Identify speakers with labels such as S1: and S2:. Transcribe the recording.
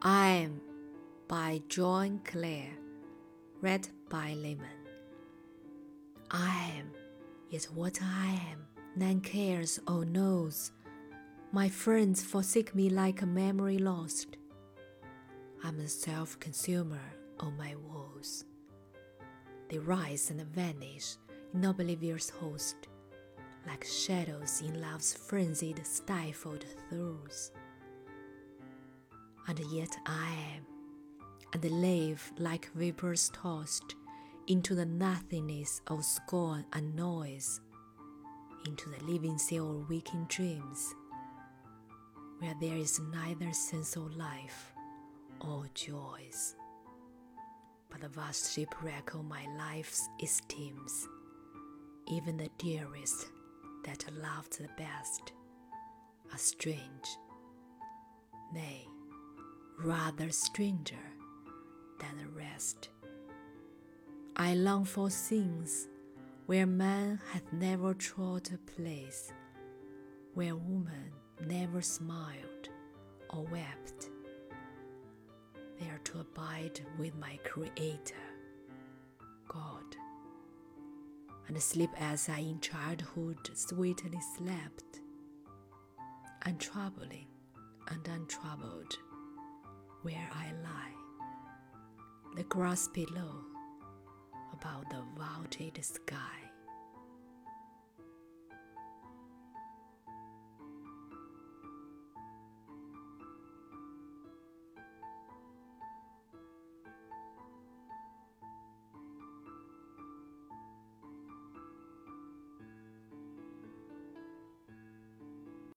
S1: I Am by John Clare, read by Layman. I am, yet what I am, none cares or knows. My friends forsake me like a memory lost. I'm a self consumer of my woes. They rise and vanish in oblivion's host, like shadows in love's frenzied, stifled throes and yet I am, and live like vapors tossed into the nothingness of scorn and noise, into the living sea of waking dreams, where there is neither sense of life or joys, but the vast shipwreck of my life's esteems, even the dearest that loved the best, are strange, nay, rather stranger than the rest. I long for scenes where man hath never trod a place, where woman never smiled or wept, there to abide with my Creator, God, and sleep as I in childhood sweetly slept, untroubling and untroubled where I lie, the grass below, about the vaulted sky.